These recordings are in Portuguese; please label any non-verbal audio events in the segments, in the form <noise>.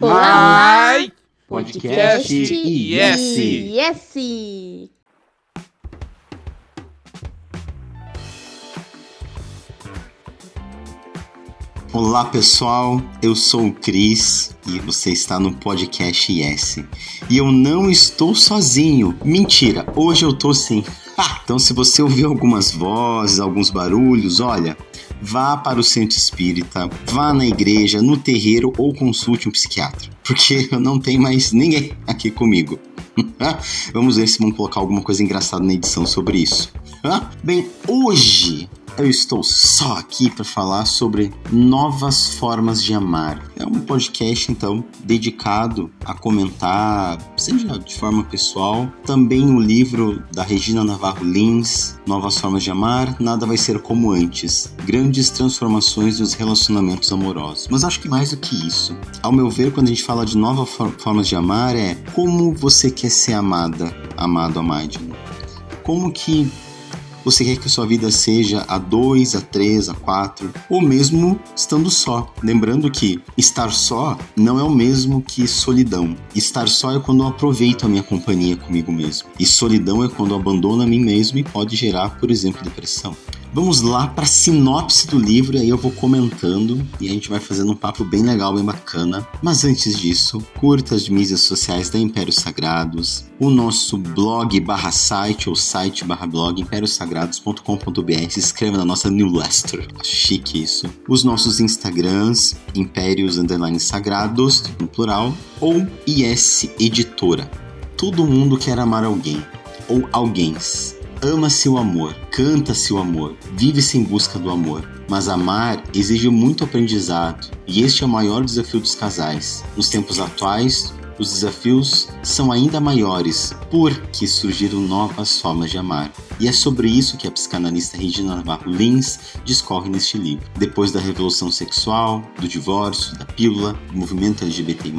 Olá, Podcast Yes. Yes. Olá pessoal, eu sou o Cris e você está no podcast Yes. E eu não estou sozinho. Mentira, hoje eu tô sim. Ah, <laughs> então se você ouvir algumas vozes, alguns barulhos, olha, vá para o centro espírita, vá na igreja, no terreiro ou consulte um psiquiatra, porque <laughs> eu não tenho mais ninguém aqui comigo. <laughs> Vamos ver se vamos colocar alguma coisa engraçada na edição sobre isso. <laughs> Bem, hoje eu estou só aqui para falar sobre novas formas de amar. É um podcast, então, dedicado a comentar, seja de forma pessoal, também o livro da Regina Navarro Lins, Novas Formas de Amar, Nada Vai Ser Como Antes, Grandes Transformações nos Relacionamentos Amorosos. Mas acho que mais do que isso, ao meu ver, quando a gente fala de novas for formas de amar, é como você quer ser amada, amado, amado. Como que você quer que sua vida seja a dois, a três, a quatro, ou mesmo estando só. Lembrando que estar só não é o mesmo que solidão. Estar só é quando eu aproveito a minha companhia comigo mesmo. E solidão é quando eu abandono a mim mesmo e pode gerar, por exemplo, depressão. Vamos lá para a sinopse do livro e aí eu vou comentando e a gente vai fazendo um papo bem legal, bem bacana. Mas antes disso, curta as mídias sociais da Impérios Sagrados, o nosso blog barra site ou site barra blog impériosagrados.com.br, se inscreva na nossa newsletter, chique isso. Os nossos Instagrams, Impérios Underline Sagrados, no plural, ou IS Editora. Todo mundo quer amar alguém, ou alguém ama-se o amor, canta-se o amor, vive-se em busca do amor. Mas amar exige muito aprendizado, e este é o maior desafio dos casais. Nos tempos atuais, os desafios são ainda maiores porque surgiram novas formas de amar. E é sobre isso que a psicanalista Regina Navarro Lins discorre neste livro. Depois da revolução sexual, do divórcio, da pílula, do movimento LGBT+,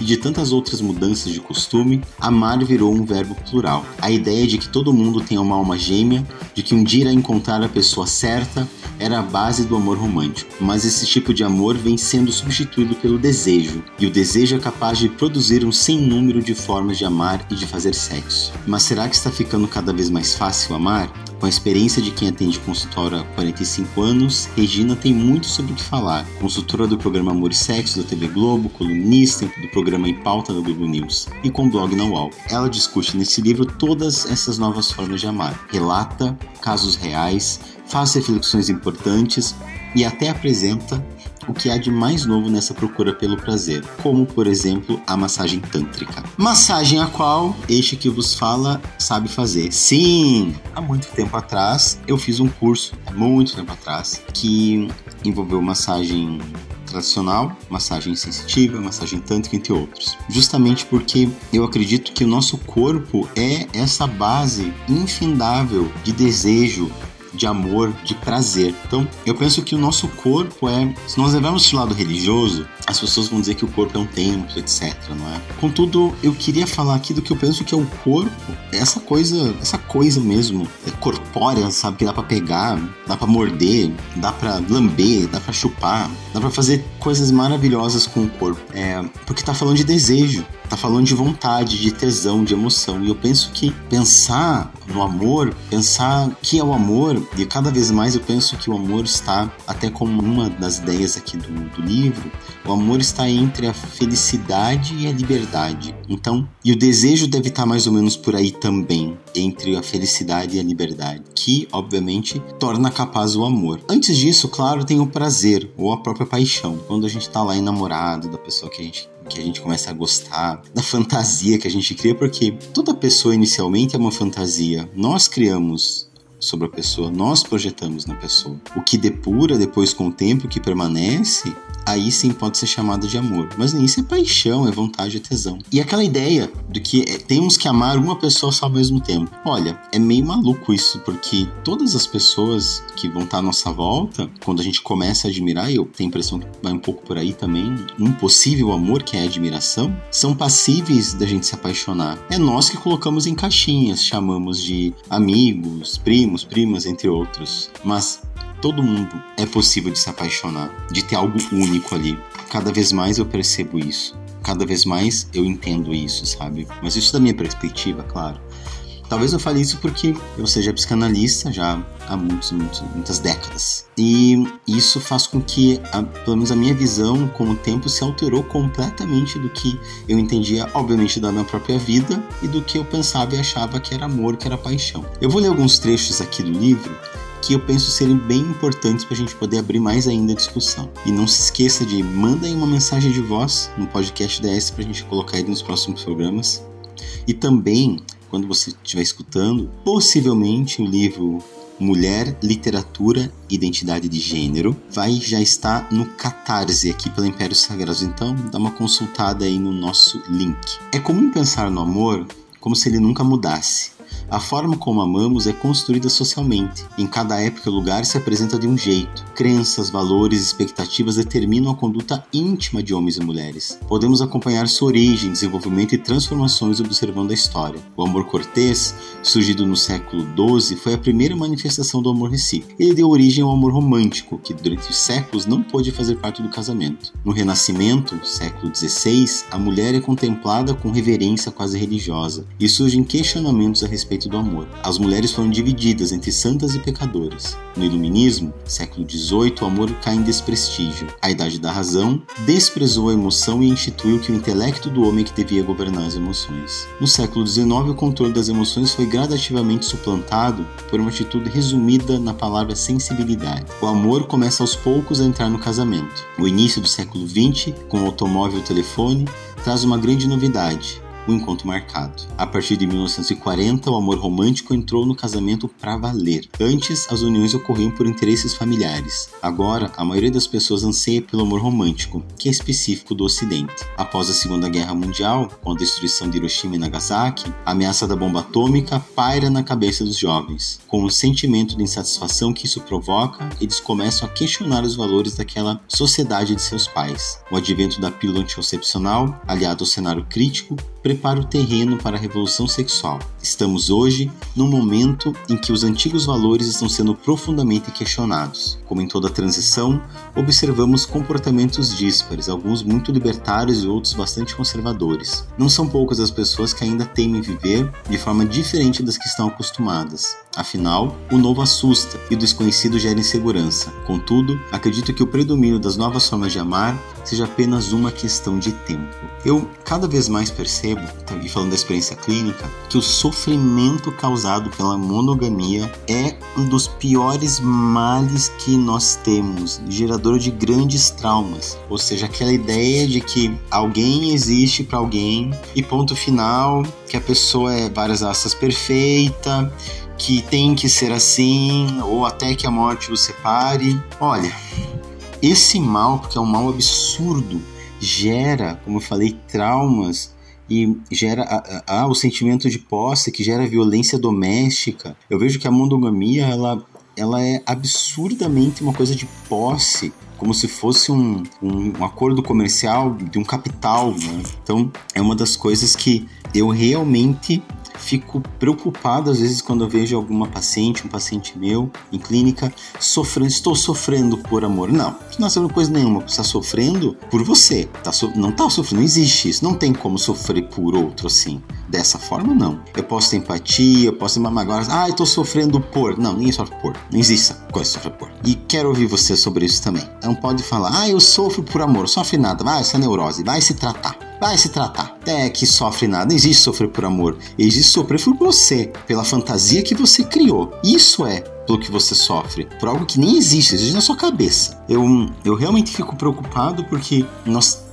e de tantas outras mudanças de costume, amar virou um verbo plural. A ideia de que todo mundo tem uma alma gêmea, de que um dia irá encontrar a pessoa certa, era a base do amor romântico. Mas esse tipo de amor vem sendo substituído pelo desejo, e o desejo é capaz de produzir um sem número de formas de amar e de fazer sexo. Mas será que está ficando cada vez mais fácil amar? Com a experiência de quem atende consultório há 45 anos, Regina tem muito sobre o que falar. Consultora do programa Amor e Sexo da TV Globo, colunista do programa Em Pauta da Globo News e com blog na UOL. Ela discute nesse livro todas essas novas formas de amar. Relata casos reais, faz reflexões importantes e até apresenta o que há de mais novo nessa procura pelo prazer, como por exemplo a massagem tântrica. Massagem a qual este que vos fala sabe fazer. Sim, há muito tempo atrás eu fiz um curso, muito tempo atrás, que envolveu massagem tradicional, massagem sensitiva, massagem tântrica, entre outros. Justamente porque eu acredito que o nosso corpo é essa base infindável de desejo, de amor, de prazer. Então, eu penso que o nosso corpo é, se nós levarmos esse lado religioso, as pessoas vão dizer que o corpo é um templo, etc, não é? Contudo, eu queria falar aqui do que eu penso que é o corpo, essa coisa, essa coisa mesmo, é corpórea, sabe, que dá para pegar, dá para morder, dá para lamber, dá para chupar, dá para fazer coisas maravilhosas com o corpo. É, porque tá falando de desejo, tá falando de vontade, de tesão, de emoção. E eu penso que pensar no amor, pensar que é o amor, e cada vez mais eu penso que o amor está, até como uma das ideias aqui do, do livro, o amor está entre a felicidade e a liberdade. Então, e o desejo deve estar mais ou menos por aí também, entre a felicidade e a liberdade, que, obviamente, torna capaz o amor. Antes disso, claro, tem o prazer ou a própria paixão. Quando a gente está lá enamorado da pessoa que a gente que a gente começa a gostar, da fantasia que a gente cria, porque toda pessoa inicialmente é uma fantasia. Nós criamos sobre a pessoa, nós projetamos na pessoa. O que depura depois com o tempo, que permanece, aí sim pode ser chamado de amor. Mas nem isso é paixão, é vontade, é tesão. E aquela ideia de que é, temos que amar uma pessoa só ao mesmo tempo. Olha, é meio maluco isso, porque todas as pessoas que vão estar à nossa volta, quando a gente começa a admirar, eu tenho a impressão que vai um pouco por aí também, um possível amor, que é a admiração, são passíveis da gente se apaixonar. É nós que colocamos em caixinhas, chamamos de amigos, primos, primas, entre outros. Mas todo mundo é possível de se apaixonar, de ter algo único ali. Cada vez mais eu percebo isso. cada vez mais eu entendo isso, sabe? Mas isso da minha perspectiva, claro. Talvez eu fale isso porque eu seja psicanalista já há muitos, muitos, muitas décadas. E isso faz com que, a, pelo menos a minha visão com o tempo se alterou completamente do que eu entendia, obviamente, da minha própria vida e do que eu pensava e achava que era amor, que era paixão. Eu vou ler alguns trechos aqui do livro que eu penso serem bem importantes para a gente poder abrir mais ainda a discussão. E não se esqueça de manda aí uma mensagem de voz no podcast DS para a gente colocar ele nos próximos programas. E também quando você estiver escutando, possivelmente o livro Mulher, Literatura, Identidade de Gênero vai já estar no Catarse aqui pela Império Sagrados. Então, dá uma consultada aí no nosso link. É comum pensar no amor como se ele nunca mudasse. A forma como amamos é construída socialmente. Em cada época e lugar se apresenta de um jeito. Crenças, valores expectativas determinam a conduta íntima de homens e mulheres. Podemos acompanhar sua origem, desenvolvimento e transformações observando a história. O amor cortês, surgido no século XII, foi a primeira manifestação do amor recíproco. Ele deu origem ao amor romântico, que durante os séculos não pôde fazer parte do casamento. No Renascimento, século XVI, a mulher é contemplada com reverência quase religiosa e surgem questionamentos a respeito do amor. As mulheres foram divididas entre santas e pecadoras. No Iluminismo, século XVIII, o amor cai em desprestígio. A Idade da Razão desprezou a emoção e instituiu que o intelecto do homem que devia governar as emoções. No século XIX, o controle das emoções foi gradativamente suplantado por uma atitude resumida na palavra sensibilidade. O amor começa aos poucos a entrar no casamento. O início do século XX, com o automóvel e o telefone, traz uma grande novidade o encontro marcado. A partir de 1940, o amor romântico entrou no casamento para valer. Antes, as uniões ocorriam por interesses familiares. Agora, a maioria das pessoas anseia pelo amor romântico, que é específico do Ocidente. Após a Segunda Guerra Mundial, com a destruição de Hiroshima e Nagasaki, a ameaça da bomba atômica paira na cabeça dos jovens. Com o sentimento de insatisfação que isso provoca, eles começam a questionar os valores daquela sociedade de seus pais. O advento da pílula anticoncepcional, aliado ao cenário crítico, prepara o terreno para a revolução sexual. Estamos hoje num momento em que os antigos valores estão sendo profundamente questionados. Como em toda transição, observamos comportamentos díspares, alguns muito libertários e outros bastante conservadores. Não são poucas as pessoas que ainda temem viver de forma diferente das que estão acostumadas. Afinal, o novo assusta e o desconhecido gera insegurança. Contudo, acredito que o predomínio das novas formas de amar seja apenas uma questão de tempo. Eu cada vez mais percebo, e falando da experiência clínica, que o sofrimento causado pela monogamia é um dos piores males que nós temos, gerador de grandes traumas. Ou seja, aquela ideia de que alguém existe para alguém e ponto final, que a pessoa é várias asas perfeita que tem que ser assim, ou até que a morte os separe. Olha, esse mal, porque é um mal absurdo, gera, como eu falei, traumas e gera o sentimento de posse, que gera violência doméstica. Eu vejo que a monogamia ela, ela é absurdamente uma coisa de posse como se fosse um, um, um, acordo comercial de um capital. Né? Então, é uma das coisas que eu realmente fico preocupado às vezes quando eu vejo alguma paciente, um paciente meu em clínica sofrendo, estou sofrendo por amor. Não, não é coisa nenhuma, você está sofrendo por você, tá so, não está sofrendo, não existe isso, não tem como sofrer por outro assim. Dessa forma, não. Eu posso ter empatia, eu posso ter uma agora, ah, tô sofrendo por. Não, ninguém sofre por. Não existe essa coisa de sofrer por. E quero ouvir você sobre isso também. Não pode falar, ah, eu sofro por amor, sofre nada, vai, essa neurose, vai se tratar vai se tratar. É que sofre nada. Não existe sofrer por amor. Existe sofrer por você, pela fantasia que você criou. Isso é pelo que você sofre, por algo que nem existe, existe na sua cabeça. Eu, eu realmente fico preocupado porque nós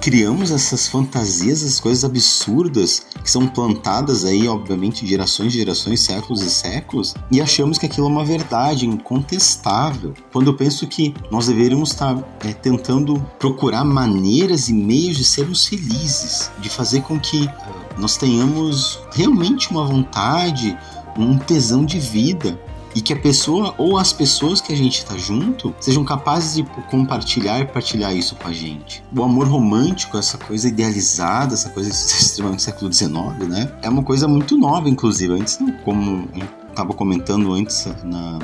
criamos essas fantasias, essas coisas absurdas que são plantadas aí, obviamente, gerações e gerações, séculos e séculos, e achamos que aquilo é uma verdade incontestável. Quando eu penso que nós deveríamos estar é, tentando procurar maneiras e meios de sermos felizes, de fazer com que uh, nós tenhamos realmente uma vontade, um tesão de vida, e que a pessoa ou as pessoas que a gente está junto sejam capazes de compartilhar e partilhar isso com a gente. O amor romântico, essa coisa idealizada, essa coisa <laughs> extremamente do século XIX, né? É uma coisa muito nova, inclusive. Antes, como estava comentando antes na,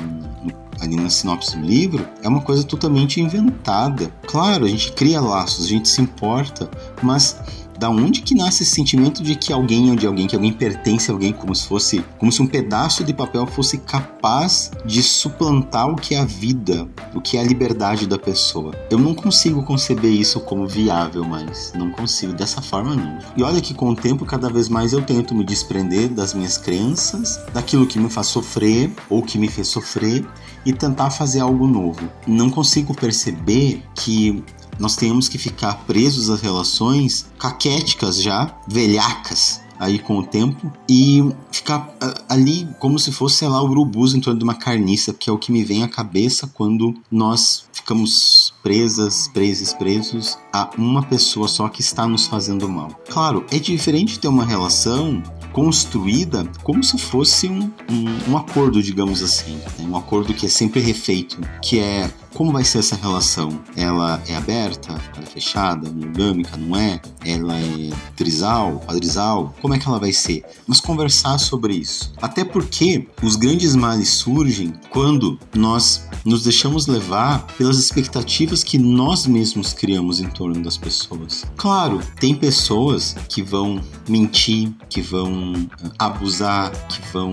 ali na sinopse do livro, é uma coisa totalmente inventada. Claro, a gente cria laços, a gente se importa, mas da onde que nasce esse sentimento de que alguém é de alguém, que alguém pertence a alguém, como se fosse, como se um pedaço de papel fosse capaz de suplantar o que é a vida, o que é a liberdade da pessoa. Eu não consigo conceber isso como viável, mas não consigo dessa forma não. E olha que com o tempo cada vez mais eu tento me desprender das minhas crenças, daquilo que me faz sofrer ou que me fez sofrer e tentar fazer algo novo. Não consigo perceber que nós tenhamos que ficar presos às relações caquéticas já, velhacas, aí com o tempo e ficar ali como se fosse, sei lá, urubus em torno de uma carniça, que é o que me vem à cabeça quando nós ficamos presas, presos, presos a uma pessoa só que está nos fazendo mal. Claro, é diferente ter uma relação construída como se fosse um, um, um acordo, digamos assim, né? um acordo que é sempre refeito, que é como vai ser essa relação? Ela é aberta? Ela é fechada? Monogâmica? Não é? Ela é trisal? Quadrisal? Como é que ela vai ser? Mas conversar sobre isso. Até porque os grandes males surgem quando nós nos deixamos levar pelas expectativas que nós mesmos criamos em torno das pessoas. Claro, tem pessoas que vão mentir, que vão eh, abusar, que vão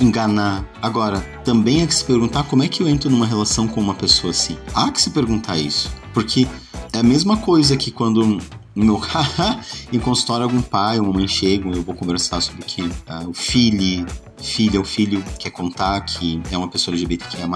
enganar. Agora, também é que se perguntar como é que eu entro numa relação com uma pessoa assim. Há que se perguntar isso. Porque é a mesma coisa que quando no em consultório algum pai ou mãe chegam, eu vou conversar sobre que uh, o filho, filha ou filho quer contar que é uma pessoa LGBTQIA+,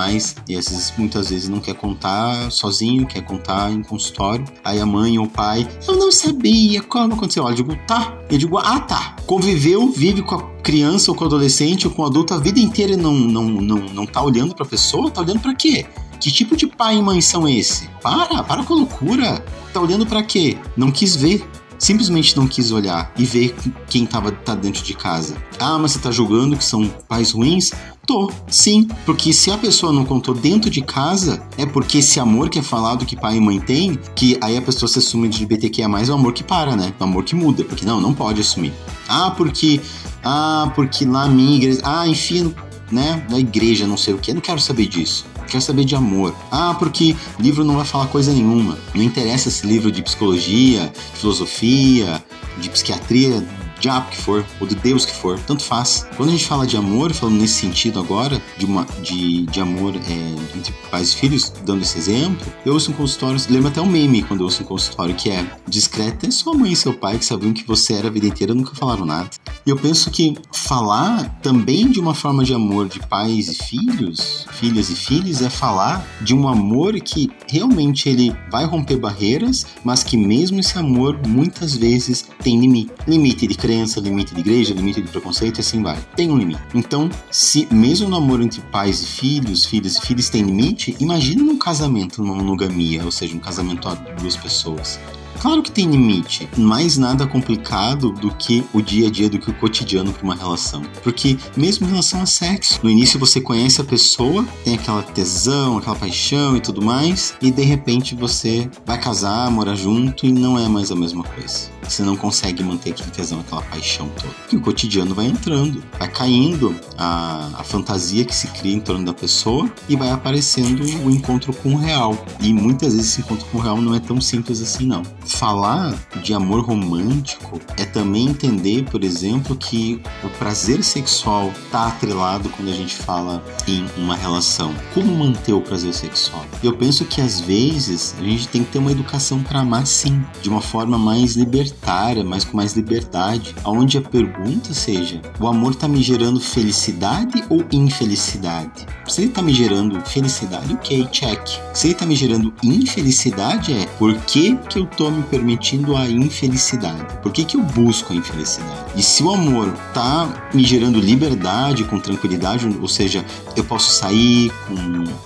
e às vezes, muitas vezes não quer contar sozinho, quer contar em consultório. Aí a mãe ou o pai, eu não sabia como aconteceu. Eu digo, tá. Eu digo, ah, tá. Conviveu, vive com a criança ou com o adolescente ou com o adulto a vida inteira e não, não, não, não tá olhando pra pessoa? Tá olhando para quê? Que tipo de pai e mãe são esse? Para, para com a loucura. Tá olhando para quê? Não quis ver. Simplesmente não quis olhar e ver quem tava tá dentro de casa. Ah, mas você tá julgando que são pais ruins? Tô, sim. Porque se a pessoa não contou dentro de casa, é porque esse amor que é falado que pai e mãe têm, que aí a pessoa se assume de LGBTQIA, é o amor que para, né? O amor que muda. Porque não, não pode assumir. Ah, porque. Ah, porque na minha igreja. Ah, enfim, né? Na igreja, não sei o que. Não quero saber disso quer saber de amor. Ah, porque livro não vai falar coisa nenhuma. Não interessa esse livro de psicologia, de filosofia, de psiquiatria, diabo que for, ou de Deus que for, tanto faz. Quando a gente fala de amor, falando nesse sentido agora, de, uma, de, de amor é, entre pais e filhos, dando esse exemplo, eu ouço um consultório, lembro até um meme quando eu ouço um consultório que é discreta é sua mãe e seu pai que sabiam que você era a vida inteira nunca falaram nada. E eu penso que falar também de uma forma de amor de pais e filhos, filhas e filhos, é falar de um amor que realmente ele vai romper barreiras, mas que mesmo esse amor muitas vezes tem limite. Limite de crença, limite de igreja, limite de preconceito e assim vai. Tem um limite. Então, se mesmo no amor entre pais e filhos, filhas e filhos tem limite, imagina num casamento, numa monogamia, ou seja, um casamento a duas pessoas. Claro que tem limite, mais nada complicado do que o dia a dia, do que o cotidiano para uma relação. Porque mesmo em relação a sexo, no início você conhece a pessoa, tem aquela tesão, aquela paixão e tudo mais, e de repente você vai casar, morar junto e não é mais a mesma coisa. Você não consegue manter aquele tesão, aquela paixão toda. E o cotidiano vai entrando, vai caindo a, a fantasia que se cria em torno da pessoa e vai aparecendo o encontro com o real. E muitas vezes esse encontro com o real não é tão simples assim, não falar de amor romântico é também entender, por exemplo, que o prazer sexual está atrelado quando a gente fala em uma relação. Como manter o prazer sexual? Eu penso que às vezes a gente tem que ter uma educação para amar sim, de uma forma mais libertária, mais com mais liberdade, aonde a pergunta seja: o amor está me gerando felicidade ou infelicidade? Se ele está me gerando felicidade, ok, check. Se ele está me gerando infelicidade, é por que, que eu tô me permitindo a infelicidade? Por que, que eu busco a infelicidade? E se o amor tá me gerando liberdade, com tranquilidade, ou seja, eu posso sair com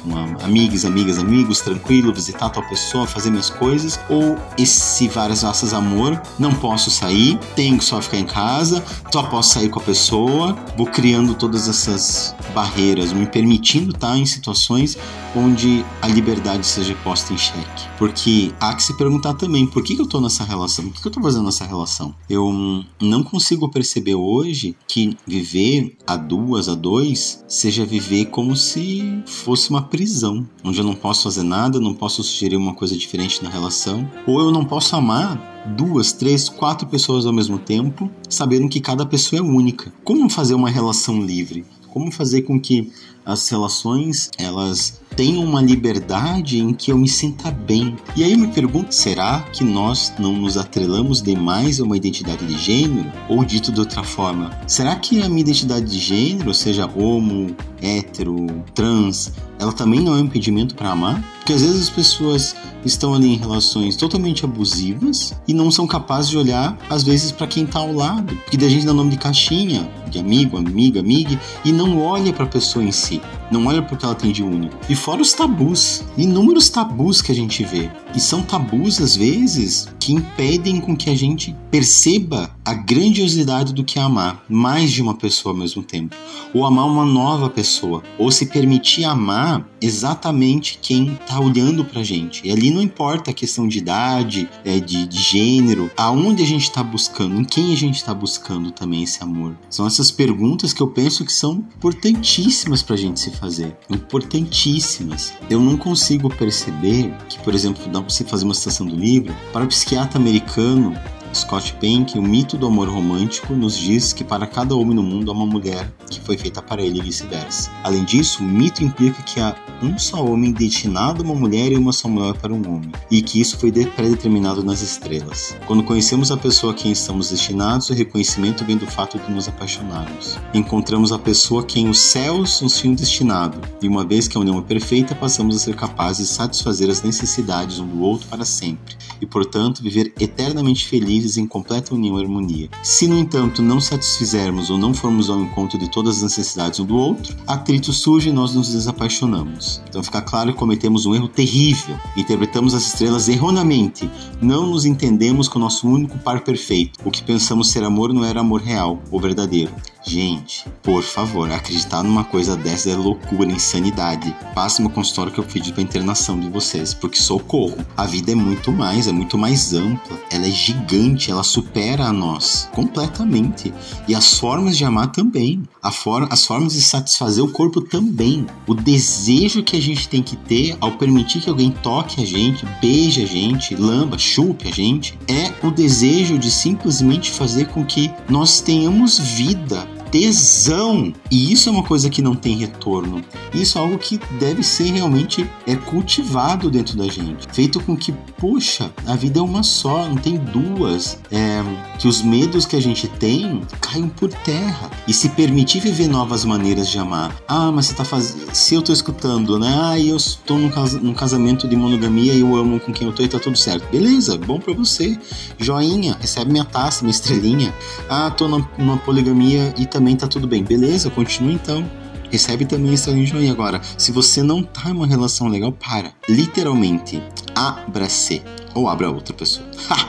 uma, amigas, amigas, amigos, tranquilo, visitar tal pessoa, fazer minhas coisas, ou esse várias raças amor, não posso sair, tenho que só ficar em casa, só posso sair com a pessoa, vou criando todas essas barreiras, me permitindo estar em situações onde a liberdade seja posta em xeque. Porque há que se perguntar também por por que, que eu tô nessa relação? Por que, que eu tô fazendo essa relação? Eu não consigo perceber hoje que viver a duas, a dois, seja viver como se fosse uma prisão, onde eu não posso fazer nada, não posso sugerir uma coisa diferente na relação, ou eu não posso amar duas, três, quatro pessoas ao mesmo tempo, sabendo que cada pessoa é única. Como fazer uma relação livre? Como fazer com que as relações elas tenham uma liberdade em que eu me sinta bem. E aí eu me pergunto, será que nós não nos atrelamos demais a uma identidade de gênero? Ou dito de outra forma, será que a minha identidade de gênero, seja homo, hétero, trans, ela também não é um impedimento para amar? Porque às vezes as pessoas estão ali em relações totalmente abusivas e não são capazes de olhar, às vezes, para quem está ao lado. Porque da gente dá nome de caixinha, de amigo, amiga, amiga, e não olha para a pessoa em si. Não olha porque ela tem de único. E fora os tabus, inúmeros tabus que a gente vê. E são tabus, às vezes, que impedem com que a gente perceba a grandiosidade do que é amar mais de uma pessoa ao mesmo tempo. Ou amar uma nova pessoa. Ou se permitir amar exatamente quem está olhando pra gente. E ali não importa a questão de idade, é, de, de gênero, aonde a gente está buscando, em quem a gente está buscando também esse amor. São essas perguntas que eu penso que são importantíssimas pra gente se fazer. Importantíssimas. Eu não consigo perceber que, por exemplo, dá pra você fazer uma citação do livro, para o psiquiatra americano, Scott Penk, o mito do amor romântico nos diz que para cada homem no mundo há uma mulher que foi feita para ele e vice-versa. Além disso, o mito implica que há um só homem destinado a uma mulher e uma só mulher para um homem, e que isso foi pré-determinado nas estrelas. Quando conhecemos a pessoa a quem estamos destinados, o reconhecimento vem do fato de nos apaixonarmos. Encontramos a pessoa a quem os céus nos tinham destinado, e uma vez que a união é perfeita, passamos a ser capazes de satisfazer as necessidades um do outro para sempre, e portanto viver eternamente felizes em completa união e harmonia. Se, no entanto, não satisfizermos ou não formos ao encontro de todas as necessidades um do outro, atrito surge e nós nos desapaixonamos. Então fica claro que cometemos um erro terrível. Interpretamos as estrelas erroneamente. Não nos entendemos com o nosso único par perfeito. O que pensamos ser amor não era amor real ou verdadeiro. Gente, por favor, acreditar numa coisa dessa é loucura, insanidade. Passe uma consultório que eu pedi pra internação de vocês, porque socorro. A vida é muito mais, é muito mais ampla. Ela é gigante, ela supera a nós completamente. E as formas de amar também. For as formas de satisfazer o corpo também. O desejo que a gente tem que ter ao permitir que alguém toque a gente, beije a gente, lamba, chupe a gente, é o desejo de simplesmente fazer com que nós tenhamos vida tesão. E isso é uma coisa que não tem retorno. Isso é algo que deve ser realmente é cultivado dentro da gente, feito com que, poxa, a vida é uma só, não tem duas. É, que os medos que a gente tem caiam por terra e se permitir viver novas maneiras de amar. Ah, mas você tá fazendo. Se eu tô escutando, né? Ah, eu estou num, cas... num casamento de monogamia e eu amo com quem eu tô e tá tudo certo. Beleza, bom para você. Joinha, recebe minha taça, minha estrelinha. Ah, tô numa poligamia e também tá tudo bem. Beleza, continua então recebe também esse de joinha. Agora, se você não tá em uma relação legal, para. Literalmente, abra-se. Ou abra outra pessoa. Ha!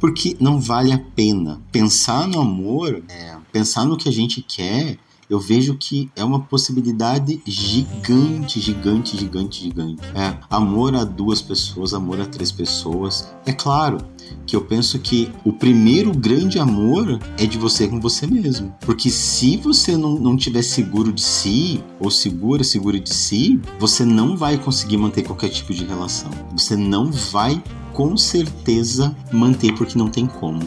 Porque não vale a pena. Pensar no amor, é, pensar no que a gente quer, eu vejo que é uma possibilidade gigante, gigante, gigante, gigante. É amor a duas pessoas, amor a três pessoas. É claro que eu penso que o primeiro grande amor é de você com você mesmo. Porque se você não, não tiver seguro de si, ou segura, segura de si, você não vai conseguir manter qualquer tipo de relação. Você não vai com certeza manter porque não tem como.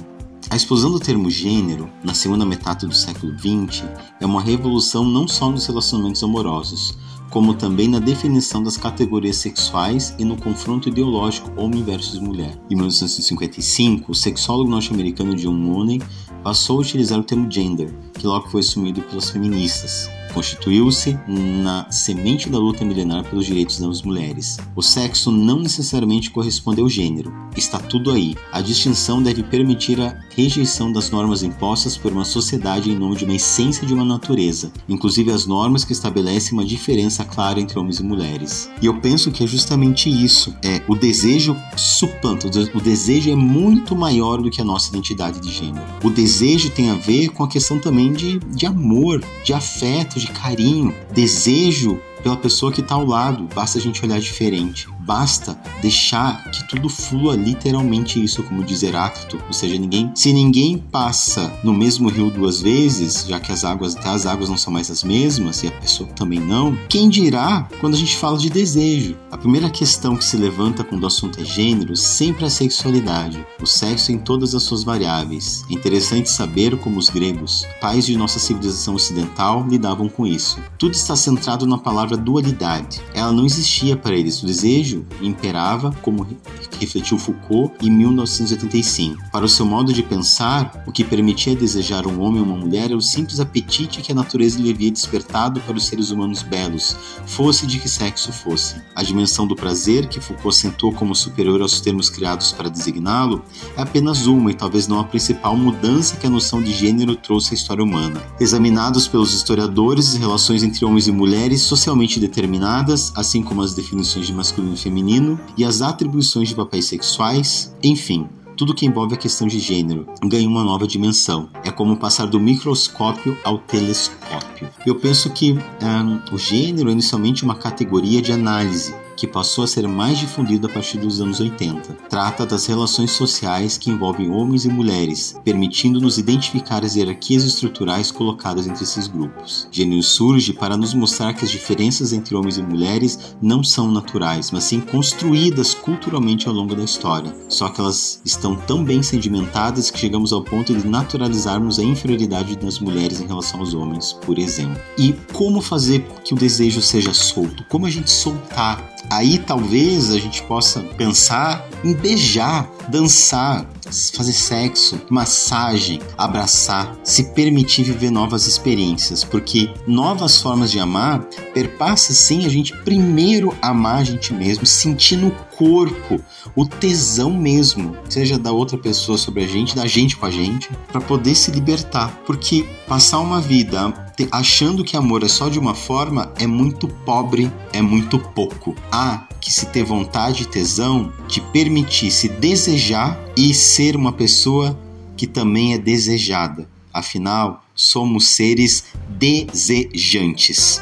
A explosão do termo gênero, na segunda metade do século XX, é uma revolução não só nos relacionamentos amorosos, como também na definição das categorias sexuais e no confronto ideológico homem versus mulher. Em 1955, o sexólogo norte-americano John Money passou a utilizar o termo gender, que logo foi assumido pelas feministas, constituiu-se na semente da luta milenar pelos direitos das mulheres. O sexo não necessariamente corresponde ao gênero, está tudo aí. A distinção deve permitir a rejeição das normas impostas por uma sociedade em nome de uma essência de uma natureza, inclusive as normas que estabelecem uma diferença clara entre homens e mulheres. E eu penso que é justamente isso. É o desejo suplanta, o desejo é muito maior do que a nossa identidade de gênero. O desejo tem a ver com a questão também de, de amor, de afeto, de carinho, desejo pela pessoa que está ao lado, basta a gente olhar diferente. Basta deixar que tudo flua literalmente isso, como diz Heráclito. Ou seja, ninguém, se ninguém passa no mesmo rio duas vezes, já que as águas, as águas não são mais as mesmas e a pessoa também não, quem dirá quando a gente fala de desejo? A primeira questão que se levanta quando o assunto é gênero sempre é a sexualidade, o sexo em todas as suas variáveis. É interessante saber como os gregos, pais de nossa civilização ocidental, lidavam com isso. Tudo está centrado na palavra dualidade. Ela não existia para eles. O desejo imperava, como refletiu Foucault em 1985. Para o seu modo de pensar, o que permitia desejar um homem ou uma mulher era o simples apetite que a natureza lhe havia despertado para os seres humanos belos, fosse de que sexo fosse. A dimensão do prazer, que Foucault sentou como superior aos termos criados para designá-lo, é apenas uma e talvez não a principal mudança que a noção de gênero trouxe à história humana. Examinados pelos historiadores, relações entre homens e mulheres socialmente determinadas, assim como as definições de masculino feminino e as atribuições de papéis sexuais, enfim, tudo que envolve a questão de gênero ganha uma nova dimensão. É como passar do microscópio ao telescópio. Eu penso que um, o gênero é inicialmente uma categoria de análise que passou a ser mais difundido a partir dos anos 80. Trata das relações sociais que envolvem homens e mulheres, permitindo-nos identificar as hierarquias estruturais colocadas entre esses grupos. Gênero surge para nos mostrar que as diferenças entre homens e mulheres não são naturais, mas sim construídas culturalmente ao longo da história. Só que elas estão tão bem sedimentadas que chegamos ao ponto de naturalizarmos a inferioridade das mulheres em relação aos homens, por exemplo. E como fazer que o desejo seja solto? Como a gente soltar Aí talvez a gente possa pensar em beijar, dançar, fazer sexo, massagem, abraçar, se permitir viver novas experiências, porque novas formas de amar perpassa sim a gente primeiro amar a gente mesmo, sentir no corpo o tesão mesmo, seja da outra pessoa sobre a gente, da gente com a gente, para poder se libertar, porque passar uma vida achando que amor é só de uma forma é muito pobre, é muito pouco. Há que se ter vontade e tesão de permitir se desejar e ser uma pessoa que também é desejada. Afinal, somos seres desejantes.